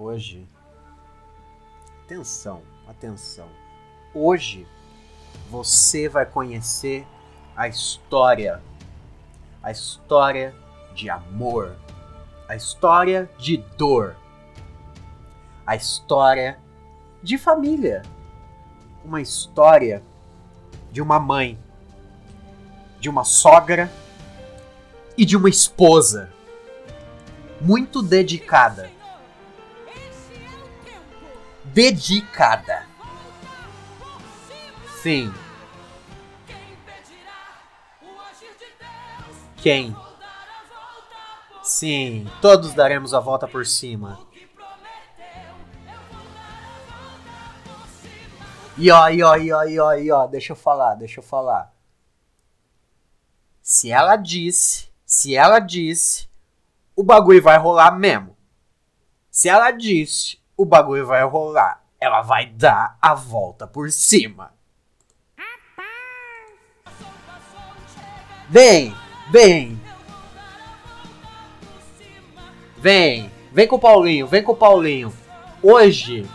Hoje. Atenção, atenção. Hoje você vai conhecer a história. A história de amor. A história de dor. A história de família. Uma história de uma mãe, de uma sogra e de uma esposa muito dedicada dedicada. Sim. Quem? Sim, todos daremos a volta por cima. E ó, e ó, e ó, e ó, e ó, deixa eu falar, deixa eu falar. Se ela disse, se ela disse, o bagulho vai rolar mesmo. Se ela disse, o bagulho vai rolar. Ela vai dar a volta por cima. Vem, vem. Vem, vem com o Paulinho, vem com o Paulinho. Hoje,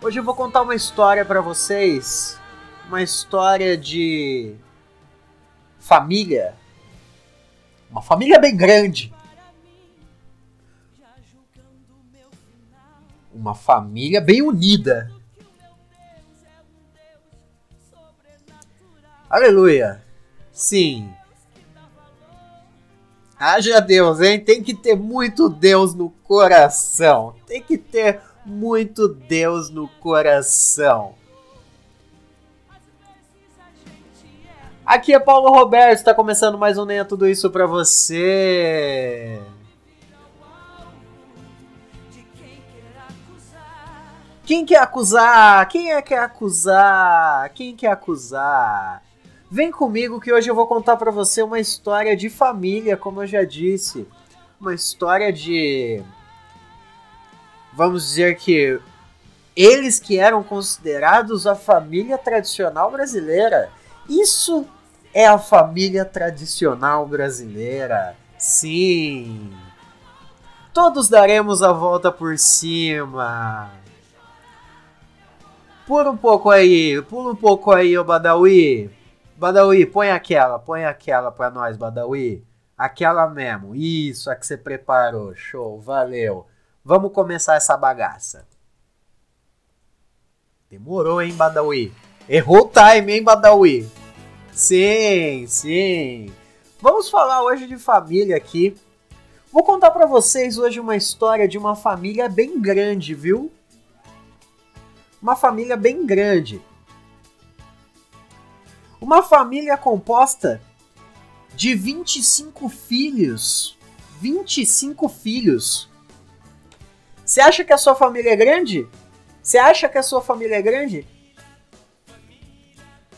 hoje eu vou contar uma história para vocês, uma história de família, uma família bem grande. Uma família bem unida. Aleluia. Sim. Haja Deus, hein? Tem que ter muito Deus no coração. Tem que ter muito Deus no coração. Aqui é Paulo Roberto, está começando mais um Nem Tudo Isso para você. Quem quer acusar? Quem é que acusar? Quem quer acusar? Vem comigo que hoje eu vou contar para você uma história de família, como eu já disse. Uma história de. Vamos dizer que. Eles que eram considerados a família tradicional brasileira. Isso é a família tradicional brasileira. Sim. Todos daremos a volta por cima. Pula um pouco aí, pula um pouco aí, ô Badawi. Badawi, põe aquela, põe aquela pra nós, Badawi. Aquela mesmo, isso, a que você preparou. Show, valeu. Vamos começar essa bagaça. Demorou, hein, Badawi? Errou o time, hein, Badawi? Sim, sim. Vamos falar hoje de família aqui. Vou contar para vocês hoje uma história de uma família bem grande, viu? Uma família bem grande. Uma família composta de 25 filhos. 25 filhos. Você acha que a sua família é grande? Você acha que a sua família é grande?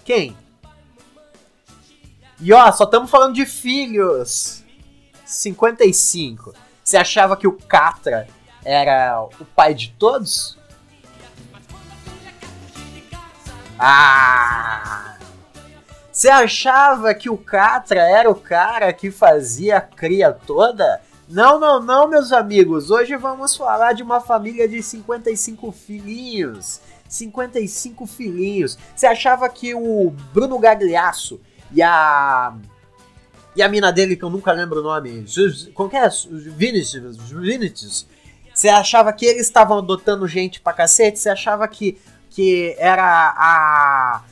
Quem? E ó, só estamos falando de filhos. 55. Você achava que o Catra era o pai de todos? Ah! Você achava que o Catra era o cara que fazia a cria toda? Não, não, não, meus amigos. Hoje vamos falar de uma família de 55 filhinhos. 55 filhinhos. Você achava que o Bruno Gagliasso e a. E a mina dele, que eu nunca lembro o nome. Como que é? Vinicius. Vinicius. Você achava que eles estavam adotando gente pra cacete? Você achava que que era a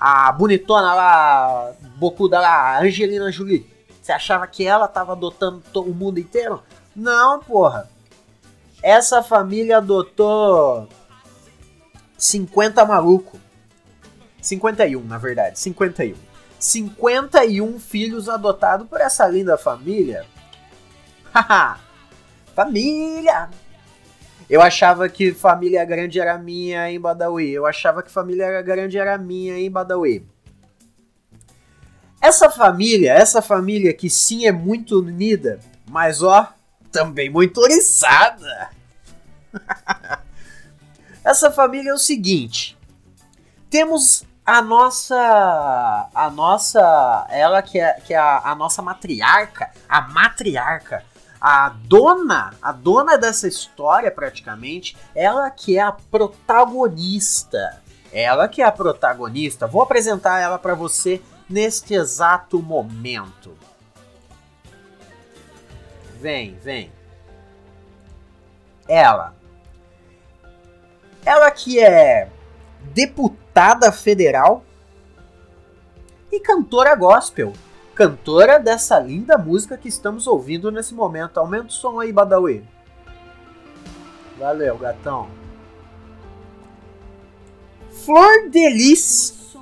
a bonitona lá, bocuda lá, Angelina Jolie. Você achava que ela tava adotando o mundo inteiro? Não, porra. Essa família adotou 50 maluco. 51, na verdade, 51. 51 filhos adotados por essa linda família. Haha! família! Eu achava que família grande era minha em Badawi. Eu achava que família grande era minha em Badawi. Essa família, essa família que sim é muito unida, mas ó, também muito oriçada. essa família é o seguinte: temos a nossa, a nossa, ela que é, que é a, a nossa matriarca, a matriarca, a dona, a dona dessa história praticamente, ela que é a protagonista. Ela que é a protagonista. Vou apresentar ela para você neste exato momento. Vem, vem. Ela. Ela que é deputada federal e cantora gospel cantora dessa linda música que estamos ouvindo nesse momento. Aumenta o som aí, Badawi. Valeu, gatão. Flor Delis.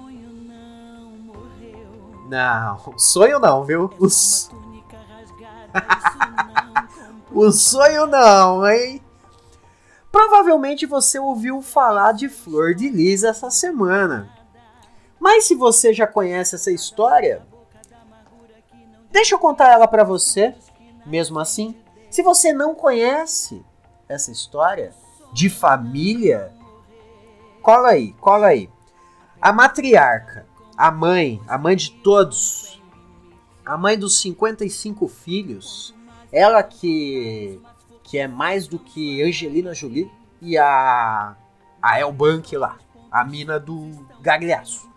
Não, sonho não, viu? O, o sonho não, hein? Provavelmente você ouviu falar de Flor de Lis essa semana. Mas se você já conhece essa história, Deixa eu contar ela para você, mesmo assim. Se você não conhece essa história de família, cola aí, cola aí. A matriarca, a mãe, a mãe de todos, a mãe dos 55 filhos, ela que que é mais do que Angelina Jolie e a a Elbank lá, a mina do Gagliasso.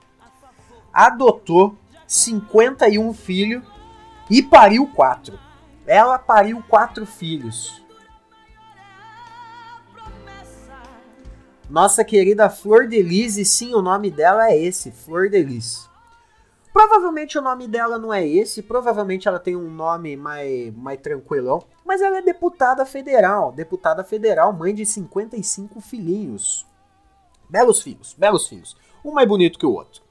Adotou 51 filhos e pariu quatro. Ela pariu quatro filhos. Nossa querida Flor de Lis, e sim, o nome dela é esse, Flor de Lis. Provavelmente o nome dela não é esse, provavelmente ela tem um nome mais, mais tranquilão, mas ela é deputada federal, deputada federal, mãe de 55 filhinhos. Belos filhos, belos filhos. Um mais bonito que o outro.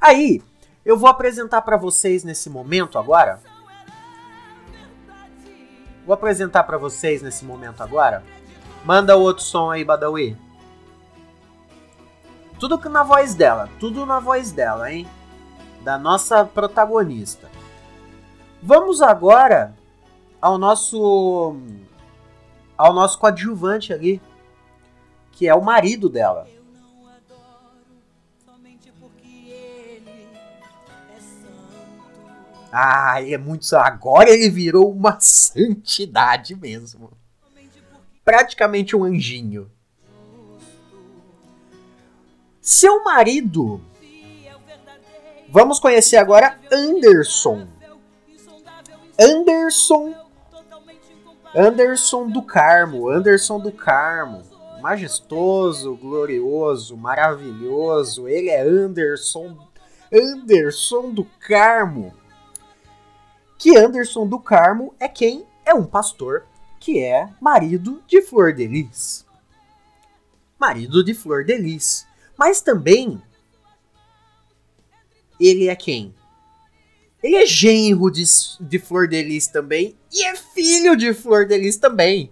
Aí, eu vou apresentar para vocês nesse momento agora Vou apresentar para vocês nesse momento agora. Manda outro som aí, Badawi. Tudo na voz dela, tudo na voz dela, hein? Da nossa protagonista. Vamos agora ao nosso ao nosso coadjuvante ali, que é o marido dela. Ah, ele é muito. Agora ele virou uma santidade mesmo. Praticamente um anjinho. Seu marido. Vamos conhecer agora Anderson. Anderson. Anderson do Carmo. Anderson do Carmo. Majestoso, glorioso, maravilhoso. Ele é Anderson. Anderson do Carmo que Anderson do Carmo é quem? É um pastor que é marido de Flor de Lis. Marido de Flor de Lis. Mas também ele é quem? Ele é genro de, de Flor de Lis também e é filho de Flor de Lis também.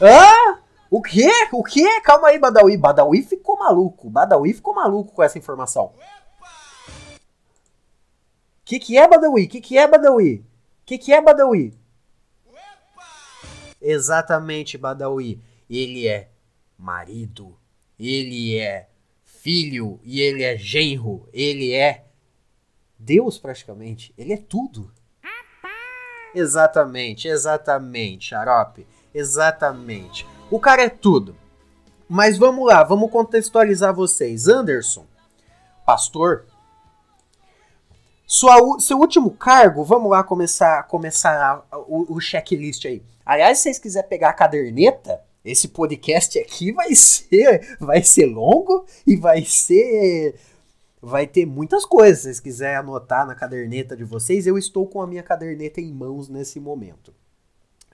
Hã? O quê? O quê? Calma aí, Badawi. Badawi ficou maluco. Badawi ficou maluco com essa informação que, que é Badawi? O que, que é Badawi? O que, que é Badawi? Exatamente, Badawi. Ele é marido, ele é filho e ele é genro, ele é Deus praticamente, ele é tudo. Exatamente, exatamente, Xarope, exatamente. O cara é tudo. Mas vamos lá, vamos contextualizar vocês. Anderson, pastor, sua, seu último cargo, vamos lá começar, começar o, o checklist aí. Aliás, se vocês quiserem pegar a caderneta, esse podcast aqui vai ser, vai ser longo e vai ser vai ter muitas coisas. Se vocês quiserem anotar na caderneta de vocês, eu estou com a minha caderneta em mãos nesse momento.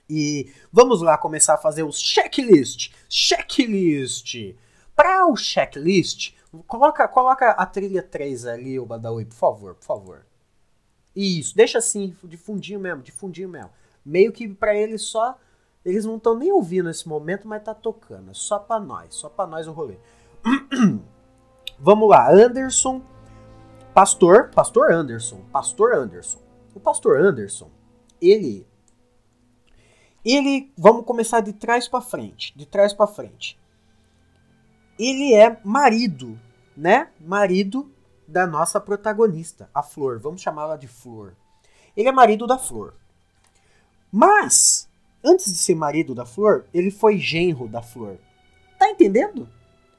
E vamos lá começar a fazer os checklist. Checklist. Para o checklist, Coloca, coloca a trilha 3 ali, o Badawi, por favor, por favor. Isso, deixa assim, de fundinho mesmo, de fundinho mesmo. Meio que para eles só. Eles não estão nem ouvindo nesse momento, mas tá tocando. É só pra nós, só pra nós o rolê. Vamos lá, Anderson. Pastor, Pastor Anderson, Pastor Anderson. O Pastor Anderson, ele ele, vamos começar de trás para frente, de trás para frente. Ele é marido né, marido da nossa protagonista, a Flor. Vamos chamá-la de Flor. Ele é marido da Flor. Mas, antes de ser marido da Flor, ele foi genro da Flor. Tá entendendo?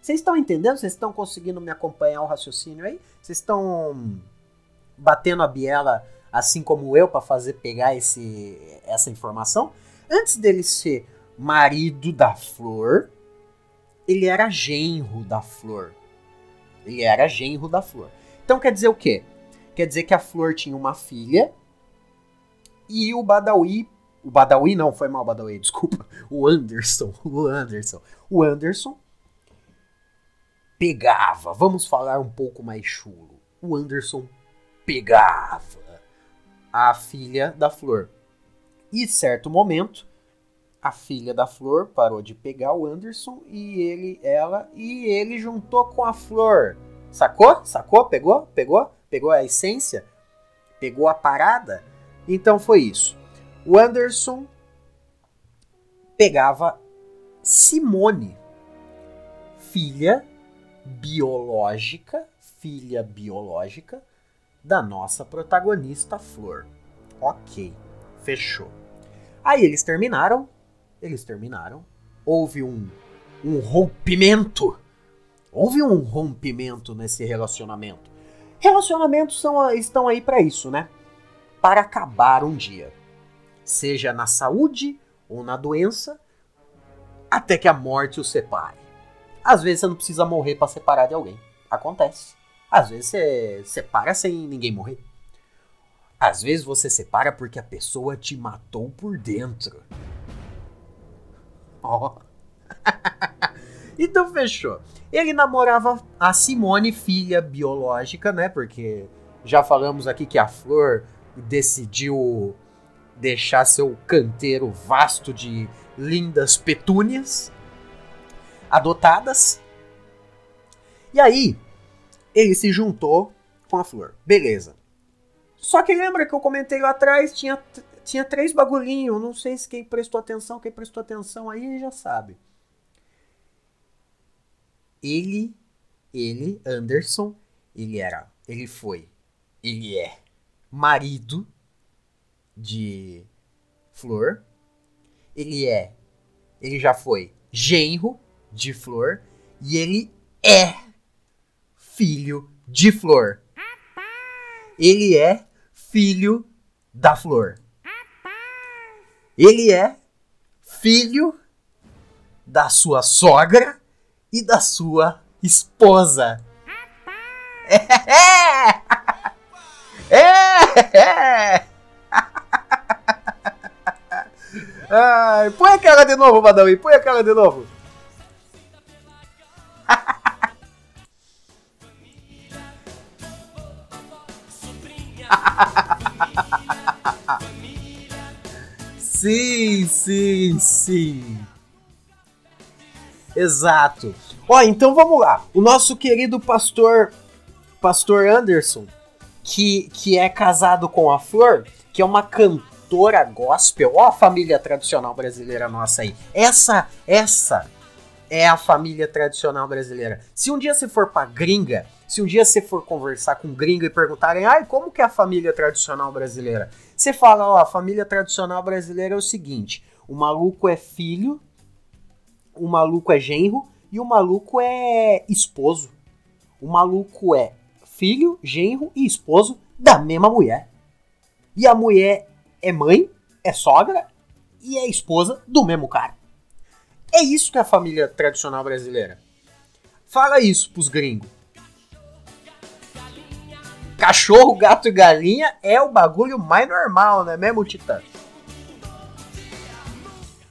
Vocês estão entendendo? Vocês estão conseguindo me acompanhar o raciocínio aí? Vocês estão batendo a biela assim como eu para fazer pegar esse, essa informação? Antes dele ser marido da Flor, ele era genro da Flor. Ele era genro da Flor. Então quer dizer o quê? Quer dizer que a Flor tinha uma filha e o Badawi. O Badawi não, foi mal o Badawi, desculpa. O Anderson. O Anderson. O Anderson pegava. Vamos falar um pouco mais chulo. O Anderson pegava a filha da Flor. E certo momento, a filha da Flor parou de pegar o Anderson e ele, ela, e ele juntou com a Flor. Sacou? Sacou? Pegou? Pegou? Pegou a essência? Pegou a parada? Então foi isso. O Anderson pegava Simone, filha biológica, filha biológica da nossa protagonista Flor. Ok, fechou. Aí eles terminaram, eles terminaram. Houve um, um rompimento. Houve um rompimento nesse relacionamento. Relacionamentos são, estão aí para isso, né? Para acabar um dia. Seja na saúde ou na doença, até que a morte os separe. Às vezes você não precisa morrer para separar de alguém. Acontece. Às vezes você separa sem ninguém morrer. Às vezes você separa porque a pessoa te matou por dentro. Ó. Então fechou. Ele namorava a Simone, filha biológica, né? Porque já falamos aqui que a Flor decidiu deixar seu canteiro vasto de lindas petúnias adotadas. E aí, ele se juntou com a Flor. Beleza. Só que lembra que eu comentei lá atrás, tinha, tinha três bagulhinhos. Não sei se quem prestou atenção, quem prestou atenção aí já sabe. Ele, ele, Anderson, ele era, ele foi, ele é marido de Flor. Ele é, ele já foi genro de Flor e ele é filho de Flor. Ele é filho da Flor. Ele é filho da sua sogra e da sua esposa. É! É! é. Ai, põe aquela de novo, Badawi, põe aquela de novo. sim, sim, sim. Exato. Ó, então vamos lá. O nosso querido pastor, pastor Anderson, que, que é casado com a Flor, que é uma cantora gospel. Ó a família tradicional brasileira nossa aí. Essa, essa é a família tradicional brasileira. Se um dia você for pra gringa, se um dia você for conversar com gringa e perguntarem, ai, como que é a família tradicional brasileira? Você fala, ó, a família tradicional brasileira é o seguinte: o maluco é filho, o maluco é genro e o maluco é esposo. O maluco é filho, genro e esposo da mesma mulher. E a mulher é mãe, é sogra e é esposa do mesmo cara. É isso que é a família tradicional brasileira. Fala isso pros gringos. Cachorro, gato e galinha é o bagulho mais normal, né mesmo, Titã?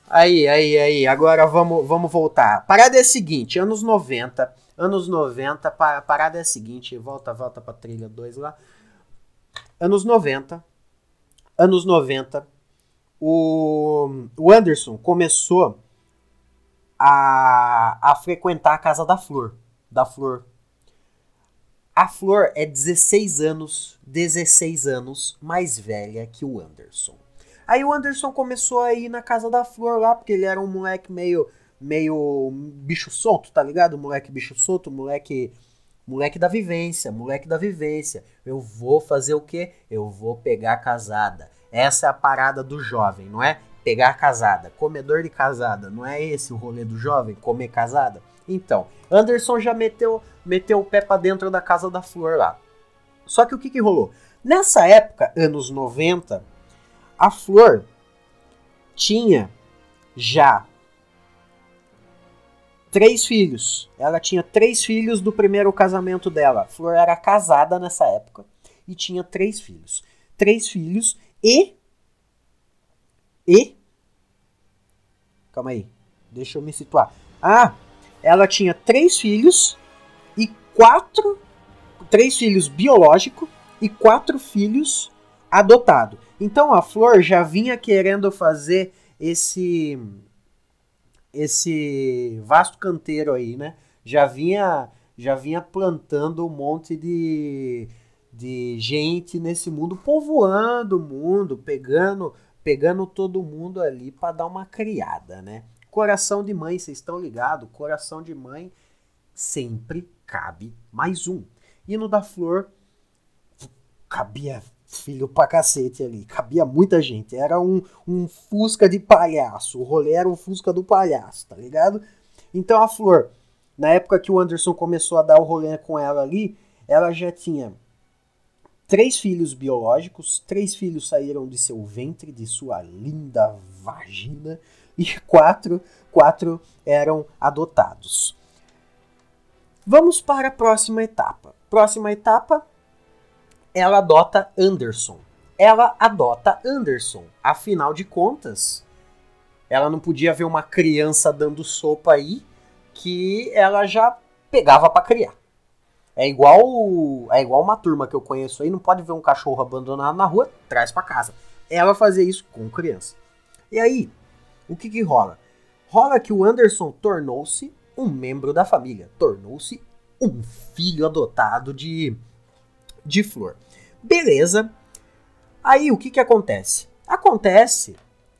Aí, aí, aí, agora vamos, vamos voltar. Parada é a seguinte, anos 90, anos 90, parada é a seguinte, volta, volta pra trilha 2 lá. Anos 90, anos 90, o, o Anderson começou a, a frequentar a casa da Flor. Da Flor. A Flor é 16 anos, 16 anos mais velha que o Anderson. Aí o Anderson começou a ir na casa da Flor lá, porque ele era um moleque meio meio bicho solto, tá ligado? Moleque bicho solto, moleque moleque da vivência, moleque da vivência. Eu vou fazer o quê? Eu vou pegar casada. Essa é a parada do jovem, não é? Pegar casada, comedor de casada, não é esse o rolê do jovem, comer casada? Então, Anderson já meteu, meteu o pé para dentro da casa da Flor lá. Só que o que, que rolou? Nessa época, anos 90, a Flor tinha já três filhos. Ela tinha três filhos do primeiro casamento dela. A Flor era casada nessa época e tinha três filhos. Três filhos e. E. Calma aí. Deixa eu me situar. Ah, ela tinha três filhos e quatro. Três filhos biológicos e quatro filhos adotados. Então a Flor já vinha querendo fazer esse esse vasto canteiro aí, né? Já vinha já vinha plantando um monte de, de gente nesse mundo, povoando o mundo, pegando pegando todo mundo ali para dar uma criada, né? Coração de mãe, vocês estão ligados? Coração de mãe sempre cabe mais um. E no da Flor cabia filho pra cacete ali. Cabia muita gente. Era um, um Fusca de palhaço. O rolê era um Fusca do palhaço, tá ligado? Então a Flor, na época que o Anderson começou a dar o rolê com ela ali, ela já tinha três filhos biológicos, três filhos saíram de seu ventre, de sua linda vagina, e quatro, quatro eram adotados. Vamos para a próxima etapa. Próxima etapa, ela adota Anderson. Ela adota Anderson. Afinal de contas, ela não podia ver uma criança dando sopa aí que ela já pegava para criar. É igual é igual uma turma que eu conheço aí, não pode ver um cachorro abandonado na rua, traz para casa. Ela fazia isso com criança. E aí, o que que rola? Rola que o Anderson tornou-se um membro da família, tornou-se um filho adotado de de Flor. Beleza. Aí o que que acontece? Acontece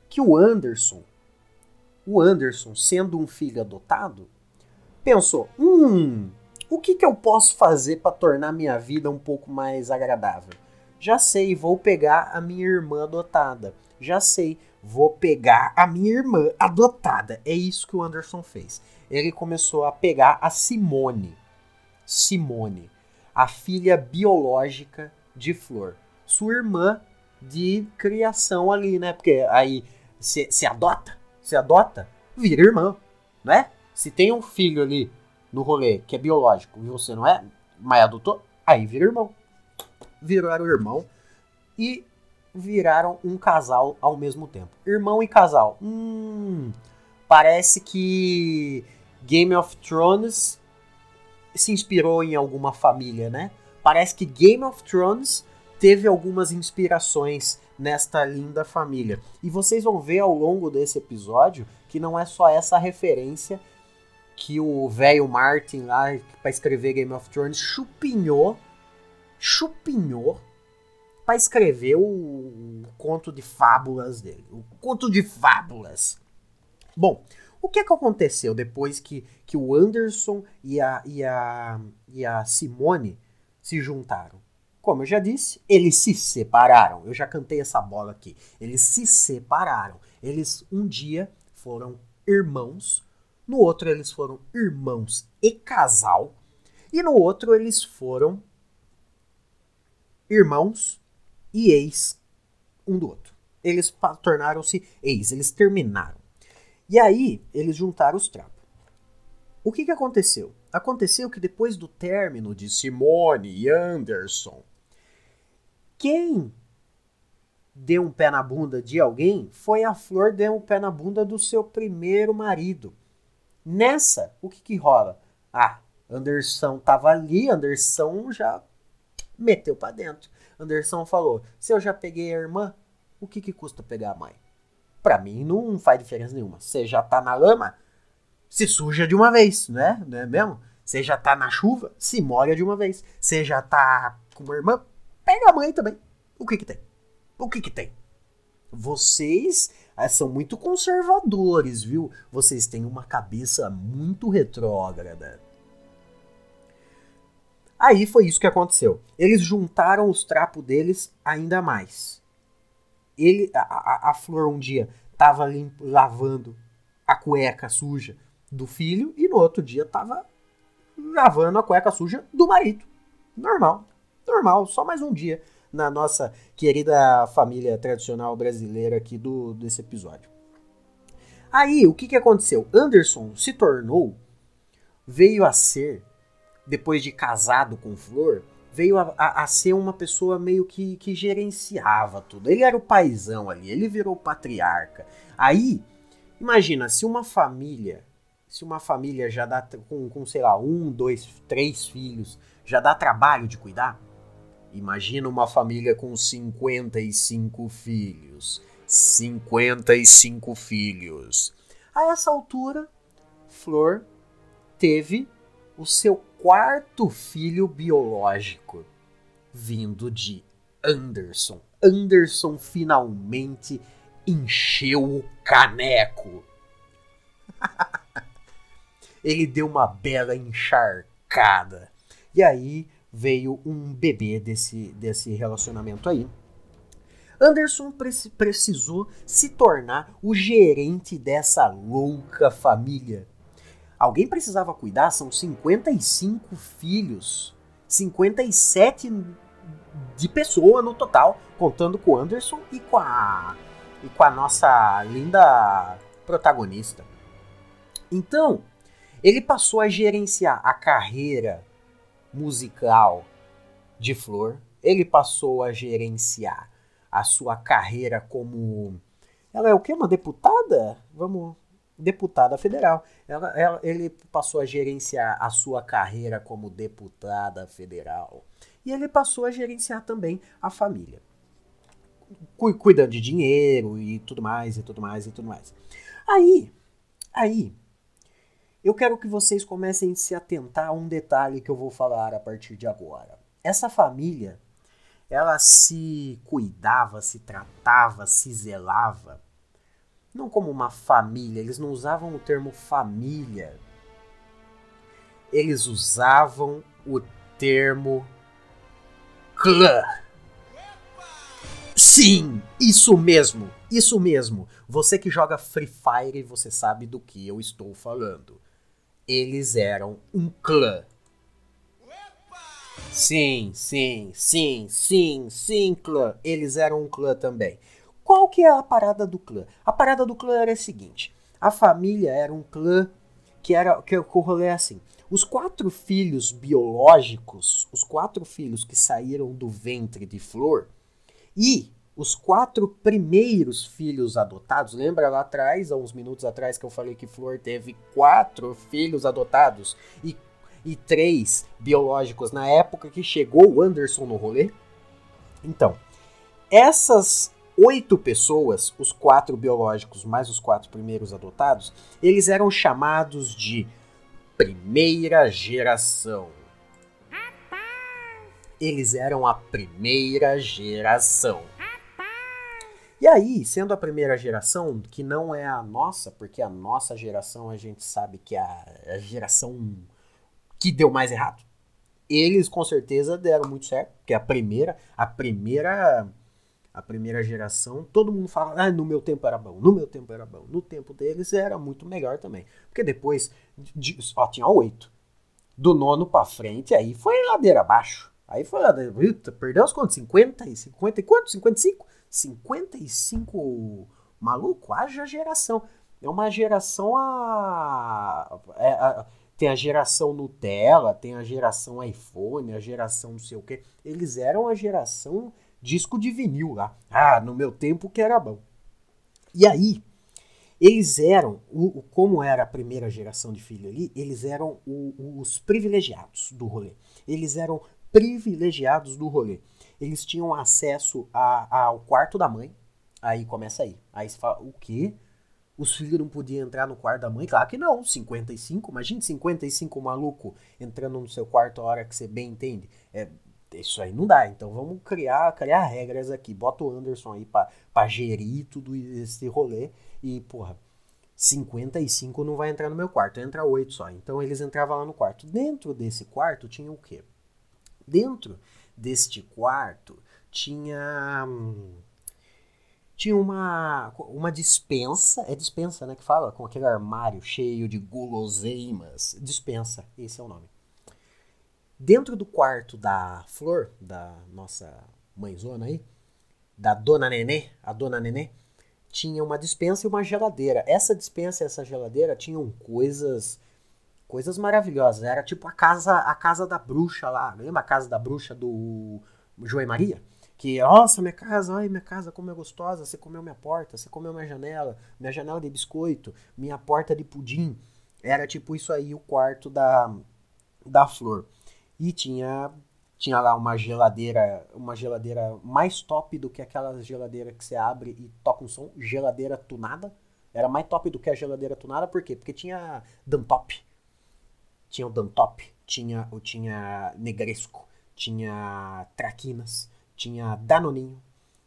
que o Anderson, o Anderson sendo um filho adotado, pensou: "Hum, o que que eu posso fazer para tornar minha vida um pouco mais agradável? Já sei, vou pegar a minha irmã adotada. Já sei, vou pegar a minha irmã adotada. É isso que o Anderson fez. Ele começou a pegar a Simone. Simone, a filha biológica de Flor. Sua irmã de criação ali, né? Porque aí se adota, se adota, vira irmã, né? Se tem um filho ali no rolê que é biológico e você não é, mas adotou, aí vira irmão. Viraram irmão e viraram um casal ao mesmo tempo. Irmão e casal. Hum, parece que Game of Thrones se inspirou em alguma família, né? Parece que Game of Thrones teve algumas inspirações nesta linda família. E vocês vão ver ao longo desse episódio que não é só essa referência que o velho Martin lá para escrever Game of Thrones chupinhou, chupinhou para escrever o, o, conto de fábulas dele, o conto de fábulas. Bom, o que é que aconteceu depois que, que o Anderson e a, e, a, e a Simone se juntaram? Como eu já disse, eles se separaram. Eu já cantei essa bola aqui. Eles se separaram. Eles um dia foram irmãos, no outro eles foram irmãos e casal, e no outro eles foram irmãos e ex um do outro. Eles tornaram-se ex, eles terminaram. E aí, eles juntaram os trapos. O que, que aconteceu? Aconteceu que depois do término de Simone e Anderson, quem deu um pé na bunda de alguém foi a Flor deu um pé na bunda do seu primeiro marido. Nessa, o que, que rola? Ah, Anderson tava ali, Anderson já meteu para dentro. Anderson falou: se eu já peguei a irmã, o que, que custa pegar a mãe? Pra mim não faz diferença nenhuma. Você já tá na lama, se suja de uma vez, né? Não é mesmo? Você já tá na chuva, se molha de uma vez. Você já tá com uma irmã, pega a mãe também. O que que tem? O que que tem? Vocês ah, são muito conservadores, viu? Vocês têm uma cabeça muito retrógrada. Aí foi isso que aconteceu. Eles juntaram os trapos deles ainda mais. ele, a, a, a Flor um dia tava limpo, lavando a cueca suja do filho e no outro dia tava lavando a cueca suja do marido. Normal, normal, só mais um dia na nossa querida família tradicional brasileira aqui do desse episódio. Aí, o que, que aconteceu? Anderson se tornou, veio a ser, depois de casado com Flor, veio a, a, a, ser uma pessoa meio que, que gerenciava tudo. Ele era o paizão ali, ele virou patriarca. Aí, imagina, se uma família, se uma família já dá com, com, sei lá, um, dois, três filhos, já dá trabalho de cuidar, imagina uma família com 55 filhos. 55 filhos. A essa altura, Flor teve o seu quarto filho biológico, vindo de Anderson. Anderson finalmente encheu o caneco. Ele deu uma bela encharcada. E aí veio um bebê desse, desse relacionamento aí. Anderson precisou se tornar o gerente dessa louca família. Alguém precisava cuidar, são 55 filhos, 57 de pessoa no total, contando com o Anderson e com a e com a nossa linda protagonista. Então, ele passou a gerenciar a carreira musical de Flor, ele passou a gerenciar a sua carreira como. Ela é o quê? Uma deputada? Vamos. Deputada federal. Ela, ela, ele passou a gerenciar a sua carreira como deputada federal. E ele passou a gerenciar também a família. Cuidando de dinheiro e tudo mais, e tudo mais, e tudo mais. Aí, aí, eu quero que vocês comecem a se atentar a um detalhe que eu vou falar a partir de agora. Essa família ela se cuidava, se tratava, se zelava, não como uma família, eles não usavam o termo família, eles usavam o termo clã. Sim, isso mesmo, isso mesmo. Você que joga Free Fire, você sabe do que eu estou falando. Eles eram um clã. Sim, sim, sim, sim, sim, clã. Eles eram um clã também. Qual que é a parada do clã? A parada do clã era a seguinte: a família era um clã que era que o rolê é assim. Os quatro filhos biológicos, os quatro filhos que saíram do ventre de Flor e os quatro primeiros filhos adotados, lembra lá atrás, há uns minutos atrás que eu falei que Flor teve quatro filhos adotados e e três biológicos na época que chegou o Anderson no rolê. Então, essas oito pessoas, os quatro biológicos mais os quatro primeiros adotados, eles eram chamados de primeira geração. Eles eram a primeira geração. E aí, sendo a primeira geração, que não é a nossa, porque a nossa geração a gente sabe que é a geração que deu mais errado. Eles com certeza deram muito certo, porque a primeira, a primeira, a primeira geração, todo mundo fala, ah, no meu tempo era bom, no meu tempo era bom, no tempo deles era muito melhor também, porque depois, de, ó, tinha oito, do nono para frente, aí foi ladeira abaixo, aí foi ladeira, perdeu os quantos? 50 e 50 e quanto? 55? 55 maluco, haja geração. É uma geração a, a, a tem a geração Nutella, tem a geração iPhone, a geração não sei o que. Eles eram a geração disco de vinil lá. Ah, no meu tempo que era bom. E aí, eles eram, o, como era a primeira geração de filho ali, eles eram o, os privilegiados do rolê. Eles eram privilegiados do rolê. Eles tinham acesso a, ao quarto da mãe. Aí começa aí. Aí você fala, o quê? os filhos não podiam entrar no quarto da mãe? Claro que não, 55, imagine 55 maluco entrando no seu quarto a hora que você bem entende. É, isso aí não dá, então vamos criar, criar regras aqui. Bota o Anderson aí pra gerir tudo esse rolê e, porra, 55 não vai entrar no meu quarto, entra 8 só. Então eles entravam lá no quarto. Dentro desse quarto tinha o quê? Dentro deste quarto tinha. Tinha uma, uma dispensa, é dispensa, né, que fala, com aquele armário cheio de guloseimas. Dispensa, esse é o nome. Dentro do quarto da Flor, da nossa mãezona aí, da Dona Nenê, a Dona Nenê, tinha uma dispensa e uma geladeira. Essa dispensa e essa geladeira tinham coisas coisas maravilhosas. Era tipo a casa a casa da bruxa lá. Lembra a casa da bruxa do João Maria? Que, nossa, minha casa, ai, minha casa como é gostosa, você comeu minha porta, você comeu minha janela, minha janela de biscoito, minha porta de pudim. Era tipo isso aí o quarto da, da flor. E tinha tinha lá uma geladeira, uma geladeira mais top do que aquela geladeira que você abre e toca um som, geladeira tunada. Era mais top do que a geladeira tunada, por quê? Porque tinha Dantop. Tinha o Dantop, tinha, tinha Negresco, tinha Traquinas, tinha Danoninho,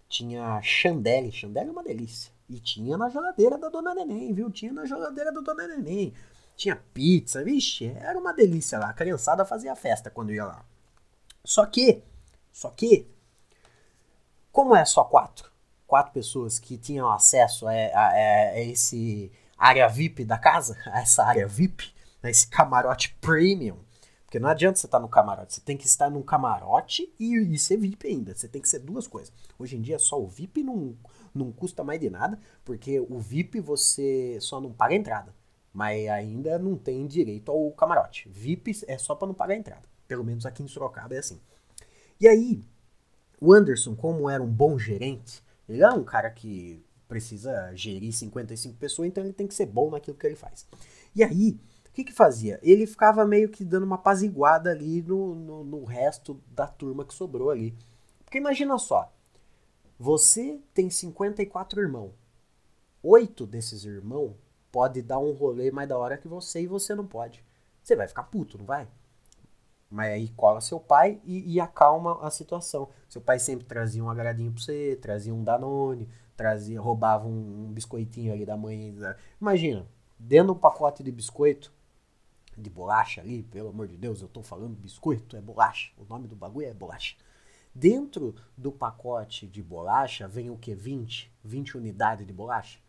tinha Chandelle. Chandelle é uma delícia. E tinha na geladeira da Dona Neném, viu? Tinha na geladeira da Dona Neném. Tinha pizza, vixe, era uma delícia lá. A criançada fazia festa quando ia lá. Só que, só que, como é só quatro, quatro pessoas que tinham acesso a, a, a esse área VIP da casa, a essa área VIP, a esse camarote premium, porque não adianta você estar no camarote, você tem que estar num camarote e, e ser VIP ainda. Você tem que ser duas coisas. Hoje em dia só o VIP não, não custa mais de nada, porque o VIP você só não paga entrada, mas ainda não tem direito ao camarote. VIP é só para não pagar a entrada. Pelo menos aqui em Sorocaba é assim. E aí, o Anderson, como era um bom gerente, ele é um cara que precisa gerir 55 pessoas, então ele tem que ser bom naquilo que ele faz. E aí, o que que fazia? Ele ficava meio que dando uma apaziguada ali no, no, no resto da turma que sobrou ali. Porque imagina só, você tem 54 irmãos. Oito desses irmãos pode dar um rolê mais da hora que você e você não pode. Você vai ficar puto, não vai? Mas aí cola seu pai e, e, acalma a situação. Seu pai sempre trazia um agradinho pra você, trazia um Danone, trazia, roubava um, um biscoitinho ali da mãe. Imagina, dentro de um pacote de biscoito, de bolacha ali, pelo amor de Deus, eu tô falando biscoito, é bolacha. O nome do bagulho é bolacha. Dentro do pacote de bolacha vem o que? 20? 20 unidades de bolacha?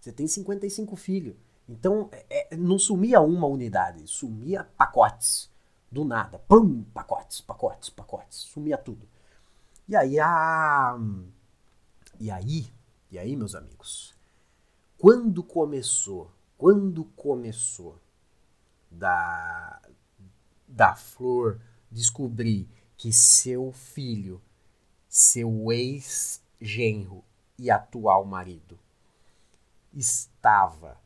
Você tem 55 filhos. Então, é, não sumia uma unidade, sumia pacotes. Do nada. Pum! Pacotes, pacotes, pacotes. Sumia tudo. E aí a. E aí, e aí, meus amigos, quando começou, quando começou da, da Flor descobrir que seu filho, seu ex-genro e atual marido estava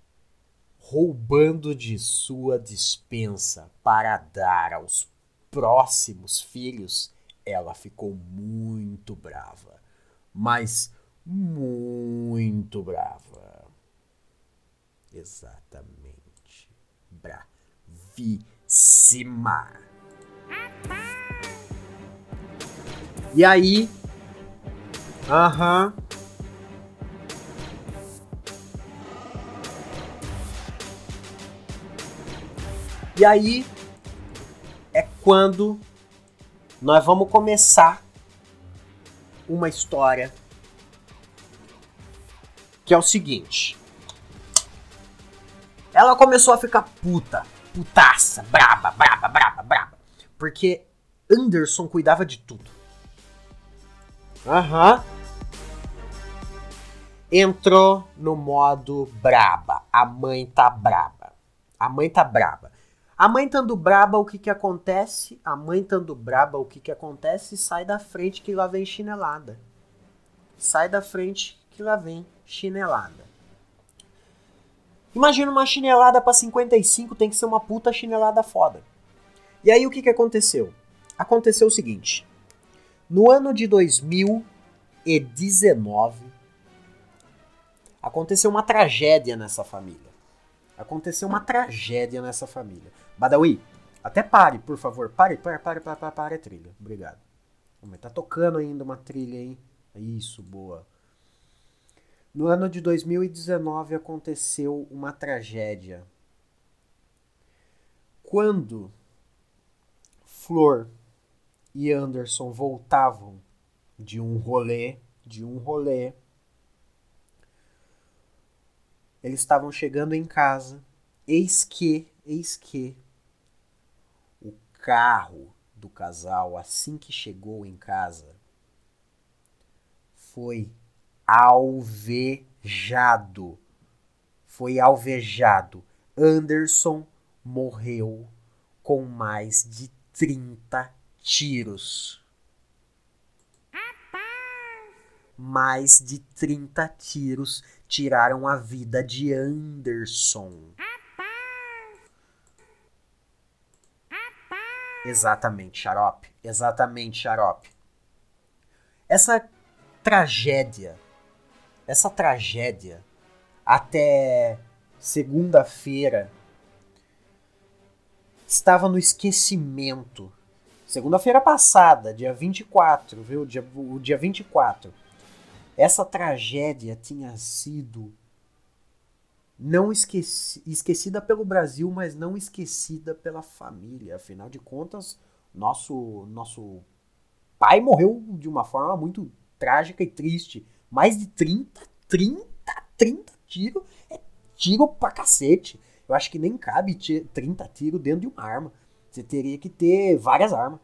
roubando de sua dispensa para dar aos próximos filhos, ela ficou muito brava. Mas muito brava. Exatamente. Bravíssima. E aí? Aham. E aí é quando nós vamos começar uma história que é o seguinte. Ela começou a ficar puta, putaça, braba, braba, braba, braba, porque Anderson cuidava de tudo. Aham. Uhum. Entrou no modo braba. A mãe tá braba. A mãe tá braba. A mãe estando braba, o que que acontece? A mãe estando braba, o que que acontece? Sai da frente que lá vem chinelada. Sai da frente que lá vem chinelada. Imagina uma chinelada para 55, tem que ser uma puta chinelada foda. E aí o que que aconteceu? Aconteceu o seguinte. No ano de 2019, aconteceu uma tragédia nessa família. Aconteceu uma tragédia nessa família. Badawi, até pare, por favor. Pare, pare, pare, pare, pare, pare a trilha. Obrigado. Tá tocando ainda uma trilha, hein? Isso, boa. No ano de 2019 aconteceu uma tragédia. Quando Flor e Anderson voltavam de um rolê, de um rolê, Eles estavam chegando em casa. Eis que, eis que carro do casal, assim que chegou em casa, foi alvejado. Foi alvejado. Anderson morreu com mais de 30 tiros. Mais de 30 tiros tiraram a vida de Anderson. Exatamente, Xarope. Exatamente, Xarope. Essa tragédia, essa tragédia, até segunda-feira, estava no esquecimento. Segunda-feira passada, dia 24, viu? Dia, o dia 24. Essa tragédia tinha sido não esqueci, esquecida pelo Brasil, mas não esquecida pela família. Afinal de contas, nosso nosso pai morreu de uma forma muito trágica e triste. Mais de 30, 30, 30 tiros é tiro pra cacete. Eu acho que nem cabe 30 tiros dentro de uma arma. Você teria que ter várias armas.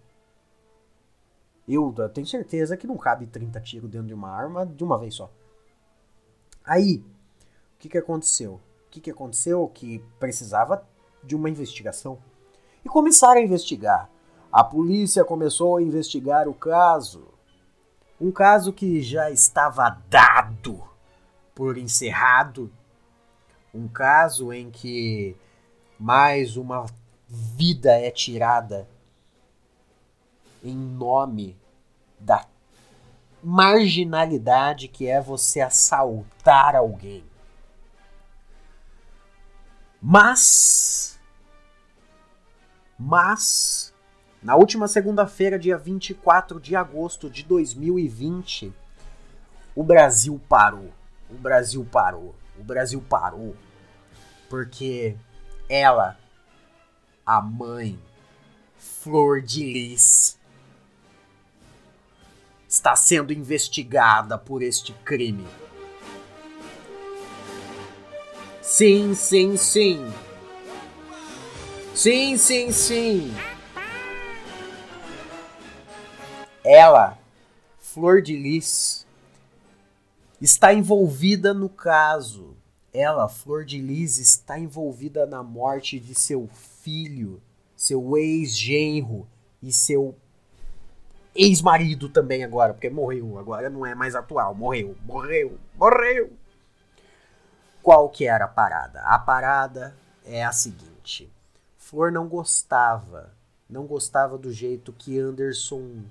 Eu tenho certeza que não cabe 30 tiros dentro de uma arma de uma vez só. Aí, o que, que aconteceu? Que, que aconteceu? Que precisava de uma investigação. E começaram a investigar. A polícia começou a investigar o caso. Um caso que já estava dado por encerrado um caso em que mais uma vida é tirada em nome da marginalidade que é você assaltar alguém. Mas mas na última segunda-feira, dia 24 de agosto de 2020, o Brasil parou. O Brasil parou o Brasil parou porque ela, a mãe Flor de Lis, está sendo investigada por este crime. Sim, sim, sim. Sim, sim, sim. Ela, Flor de Lis, está envolvida no caso. Ela, Flor de Lis, está envolvida na morte de seu filho, seu ex-genro e seu ex-marido também agora, porque morreu, agora não é mais atual, morreu, morreu, morreu. Qual que era a parada? A parada é a seguinte: Flor não gostava, não gostava do jeito que Anderson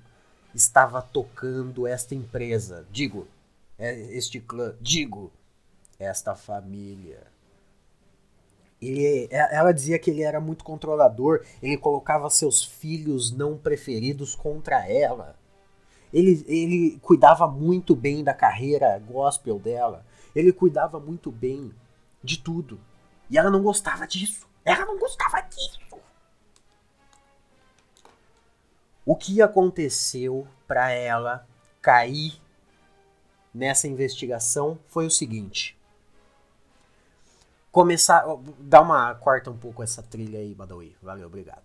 estava tocando esta empresa. Digo, é, este clã, digo, esta família. Ele, é, ela dizia que ele era muito controlador, ele colocava seus filhos não preferidos contra ela. Ele, ele cuidava muito bem da carreira gospel dela. Ele cuidava muito bem de tudo. E ela não gostava disso. Ela não gostava disso. O que aconteceu para ela cair nessa investigação foi o seguinte. Começar. Dá uma. Corta um pouco essa trilha aí, Badawi. Valeu, obrigado.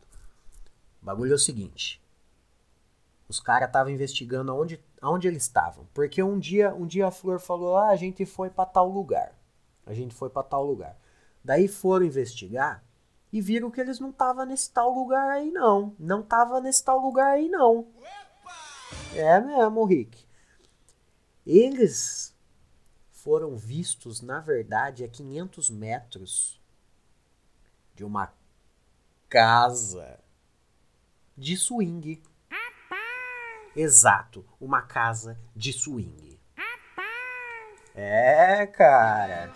O bagulho é o seguinte. Os caras estavam investigando aonde, aonde eles estavam. Porque um dia, um dia a Flor falou: ah, a gente foi para tal lugar. A gente foi para tal lugar. Daí foram investigar e viram que eles não estavam nesse tal lugar aí, não. Não tava nesse tal lugar aí, não. É mesmo, Rick. Eles foram vistos, na verdade, a 500 metros de uma casa de swing. Exato, uma casa de swing. É, cara.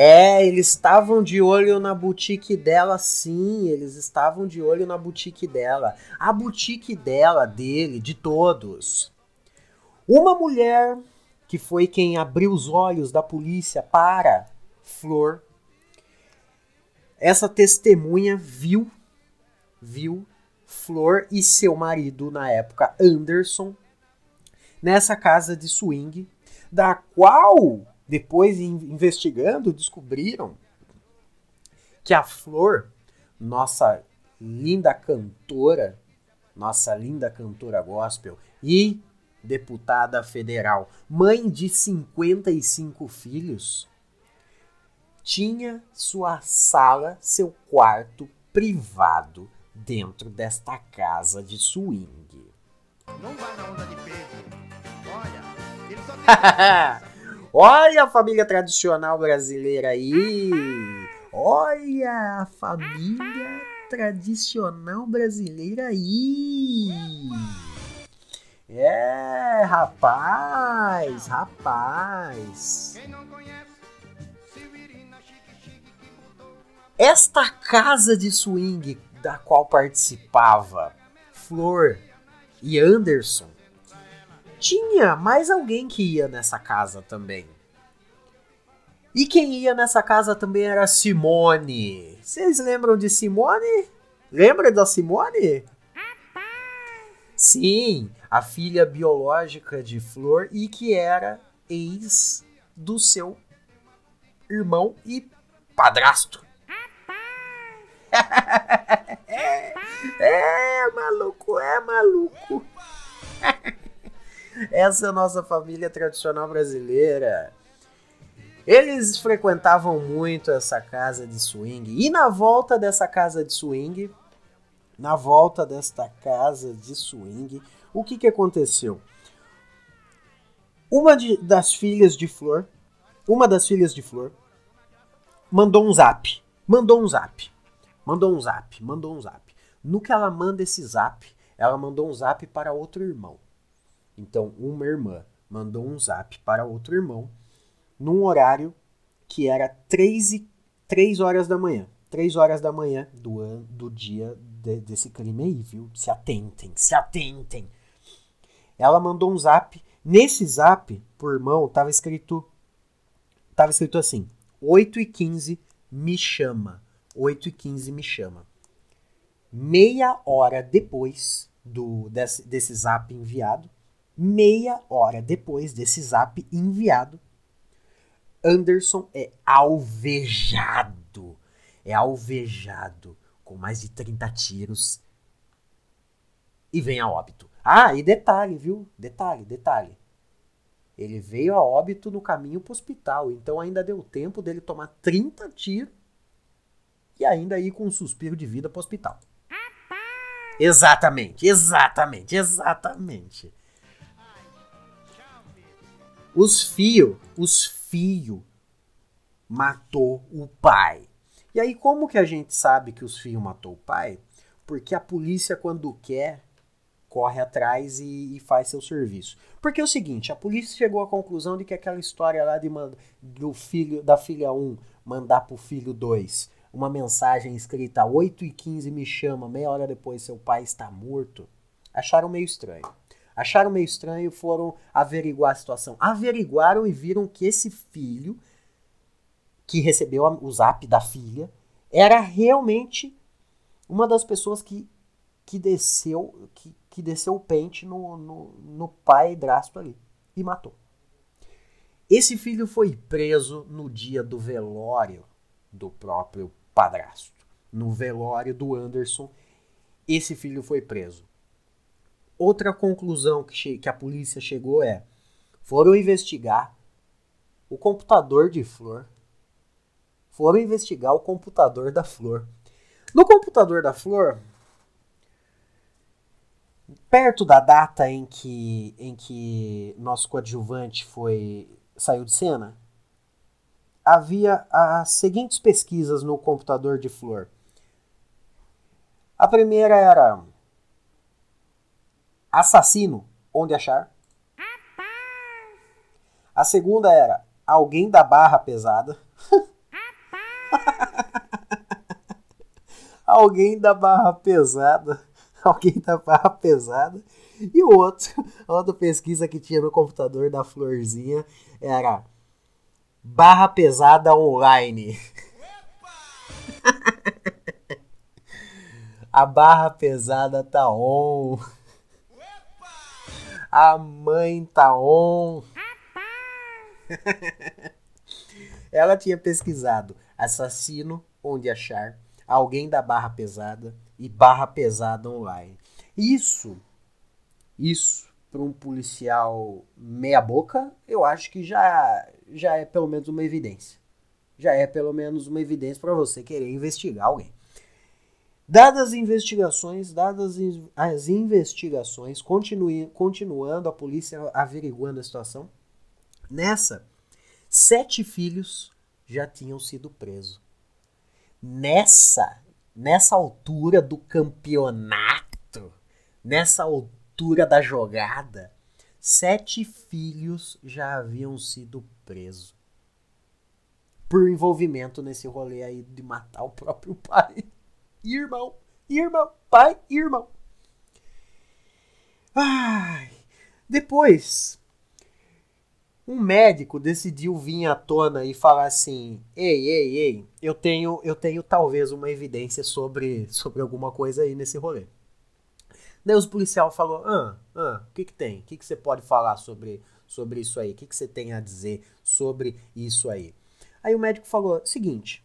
É, eles estavam de olho na boutique dela, sim, eles estavam de olho na boutique dela. A boutique dela, dele, de todos. Uma mulher que foi quem abriu os olhos da polícia para Flor. essa testemunha viu, viu Flor e seu marido na época, Anderson, nessa casa de swing, da qual, depois investigando, descobriram que a Flor, nossa linda cantora, nossa linda cantora gospel e deputada federal, mãe de 55 filhos, tinha sua sala, seu quarto privado dentro desta casa de swing. Não vá na onda de Pedro. Olha, ele só tem... Olha a família tradicional brasileira aí. Olha a família tradicional brasileira aí. É, rapaz, rapaz. Esta casa de swing da qual participava Flor e Anderson, tinha mais alguém que ia nessa casa também. E quem ia nessa casa também era Simone. Vocês lembram de Simone? Lembra da Simone? Sim, a filha biológica de Flor e que era ex do seu irmão e padrasto. é, maluco, é maluco. Essa é a nossa família tradicional brasileira. Eles frequentavam muito essa casa de swing. E na volta dessa casa de swing, na volta desta casa de swing, o que, que aconteceu? Uma de, das filhas de Flor, uma das filhas de Flor, mandou um zap. Mandou um zap. Mandou um zap, mandou um zap. No que ela manda esse zap, ela mandou um zap para outro irmão. Então, uma irmã mandou um zap para outro irmão num horário que era 3, e, 3 horas da manhã. 3 horas da manhã do, do dia de, desse crime aí, viu? Se atentem, se atentem. Ela mandou um zap. Nesse zap, por irmão, tava escrito. Tava escrito assim: 8 e 15 me chama. 8 e 15 me chama. Meia hora depois do desse, desse zap enviado, meia hora depois desse zap enviado, Anderson é alvejado. É alvejado com mais de 30 tiros e vem a óbito. Ah, e detalhe, viu? Detalhe, detalhe. Ele veio a óbito no caminho para o hospital, então ainda deu tempo dele tomar 30 tiros e ainda ir com um suspiro de vida para o hospital. Exatamente, exatamente, exatamente. Os fios, os fios matou o pai. E aí como que a gente sabe que os fios matou o pai? Porque a polícia quando quer corre atrás e, e, faz seu serviço. Porque é o seguinte, a polícia chegou à conclusão de que aquela história lá de do filho da filha 1 mandar pro filho 2 uma mensagem escrita 8 e 15 me chama, meia hora depois seu pai está morto, acharam meio estranho. Acharam meio estranho foram averiguar a situação. Averiguaram e viram que esse filho, que recebeu o zap da filha, era realmente uma das pessoas que, que desceu que, que desceu o pente no, no, no pai drasto ali e matou. Esse filho foi preso no dia do velório do próprio padrasto. No velório do Anderson, esse filho foi preso. Outra conclusão que, que a polícia chegou é: foram investigar o computador de Flor. Foram investigar o computador da Flor. No computador da Flor, perto da data em que, em que nosso coadjuvante foi saiu de cena, havia as seguintes pesquisas no computador de Flor. A primeira era assassino, onde achar? A segunda era alguém da barra pesada. alguém da barra pesada. Alguém da barra pesada. E o outro, a outra pesquisa que tinha no computador da Florzinha era barra pesada online. A barra pesada tá on. A mãe tá on. Ela tinha pesquisado assassino onde achar, alguém da barra pesada e barra pesada online. Isso, isso para um policial meia boca, eu acho que já já é pelo menos uma evidência. Já é pelo menos uma evidência para você querer investigar alguém. Dadas as investigações, dadas as investigações, continue, continuando a polícia averiguando a situação, nessa, sete filhos já tinham sido presos. Nessa, nessa altura do campeonato, nessa altura da jogada, sete filhos já haviam sido presos por envolvimento nesse rolê aí de matar o próprio pai irmão, irmão, pai, irmão. Ai, depois, um médico decidiu vir à tona e falar assim: "Ei, ei, ei, eu tenho, eu tenho talvez uma evidência sobre, sobre alguma coisa aí nesse rolê". Daí os policial falou: "Ah, ah, o que que tem? O que que você pode falar sobre sobre isso aí? O que que você tem a dizer sobre isso aí?" Aí o médico falou: "Seguinte,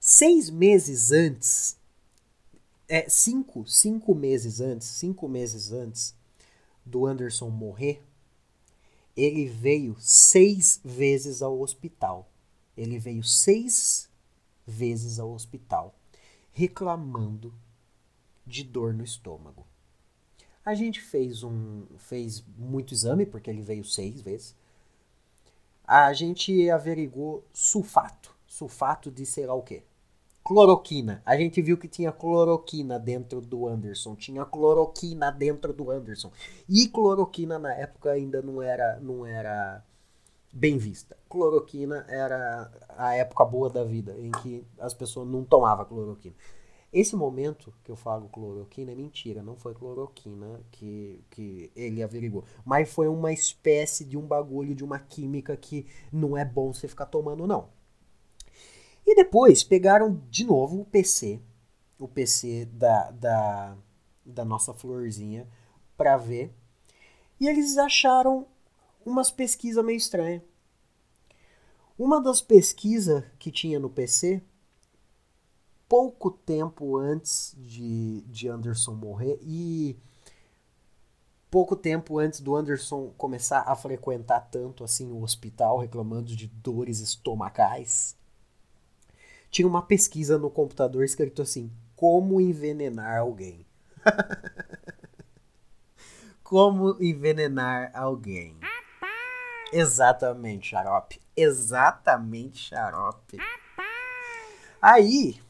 Seis meses antes, é, cinco, cinco meses antes, cinco meses antes do Anderson morrer, ele veio seis vezes ao hospital. Ele veio seis vezes ao hospital reclamando de dor no estômago. A gente fez um fez muito exame porque ele veio seis vezes. A gente averigou sulfato, sulfato de sei lá o quê cloroquina. A gente viu que tinha cloroquina dentro do Anderson. Tinha cloroquina dentro do Anderson. E cloroquina na época ainda não era, não era bem vista. Cloroquina era a época boa da vida, em que as pessoas não tomavam cloroquina. Esse momento que eu falo cloroquina é mentira, não foi cloroquina que, que ele averigou. Mas foi uma espécie de um bagulho, de uma química que não é bom você ficar tomando, não. E depois pegaram de novo o PC, o PC da, da, da nossa florzinha, para ver. E eles acharam umas pesquisas meio estranhas. Uma das pesquisas que tinha no PC, pouco tempo antes de, de Anderson morrer, e pouco tempo antes do Anderson começar a frequentar tanto assim o hospital, reclamando de dores estomacais, tinha uma pesquisa no computador escrito assim: como envenenar alguém. como envenenar alguém. Exatamente, xarope. Exatamente, xarope. Aí,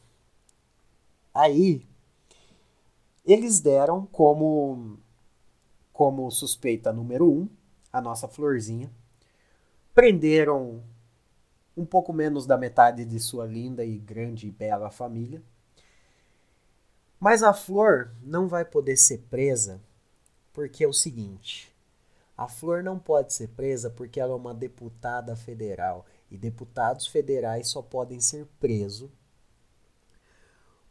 aí, eles deram como, como suspeita número um a nossa florzinha. Prenderam um pouco menos da metade de sua linda e grande e bela família. Mas a Flor não vai poder ser presa porque é o seguinte: a Flor não pode ser presa porque ela é uma deputada federal e deputados federais só podem ser presos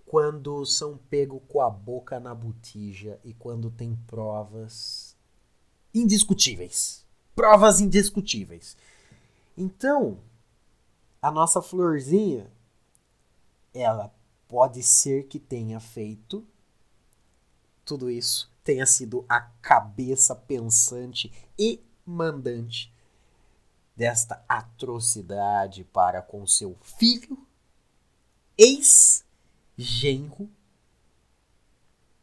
quando são pegos com a boca na botija e quando tem provas indiscutíveis. Provas indiscutíveis. Então, a nossa florzinha, ela pode ser que tenha feito tudo isso, tenha sido a cabeça pensante e mandante desta atrocidade para com seu filho, ex-genro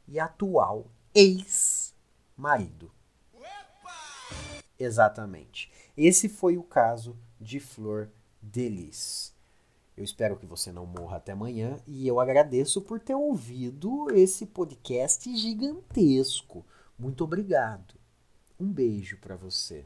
e atual ex-marido. Exatamente. Esse foi o caso de Flor deles. Eu espero que você não morra até amanhã e eu agradeço por ter ouvido esse podcast gigantesco. Muito obrigado. Um beijo para você.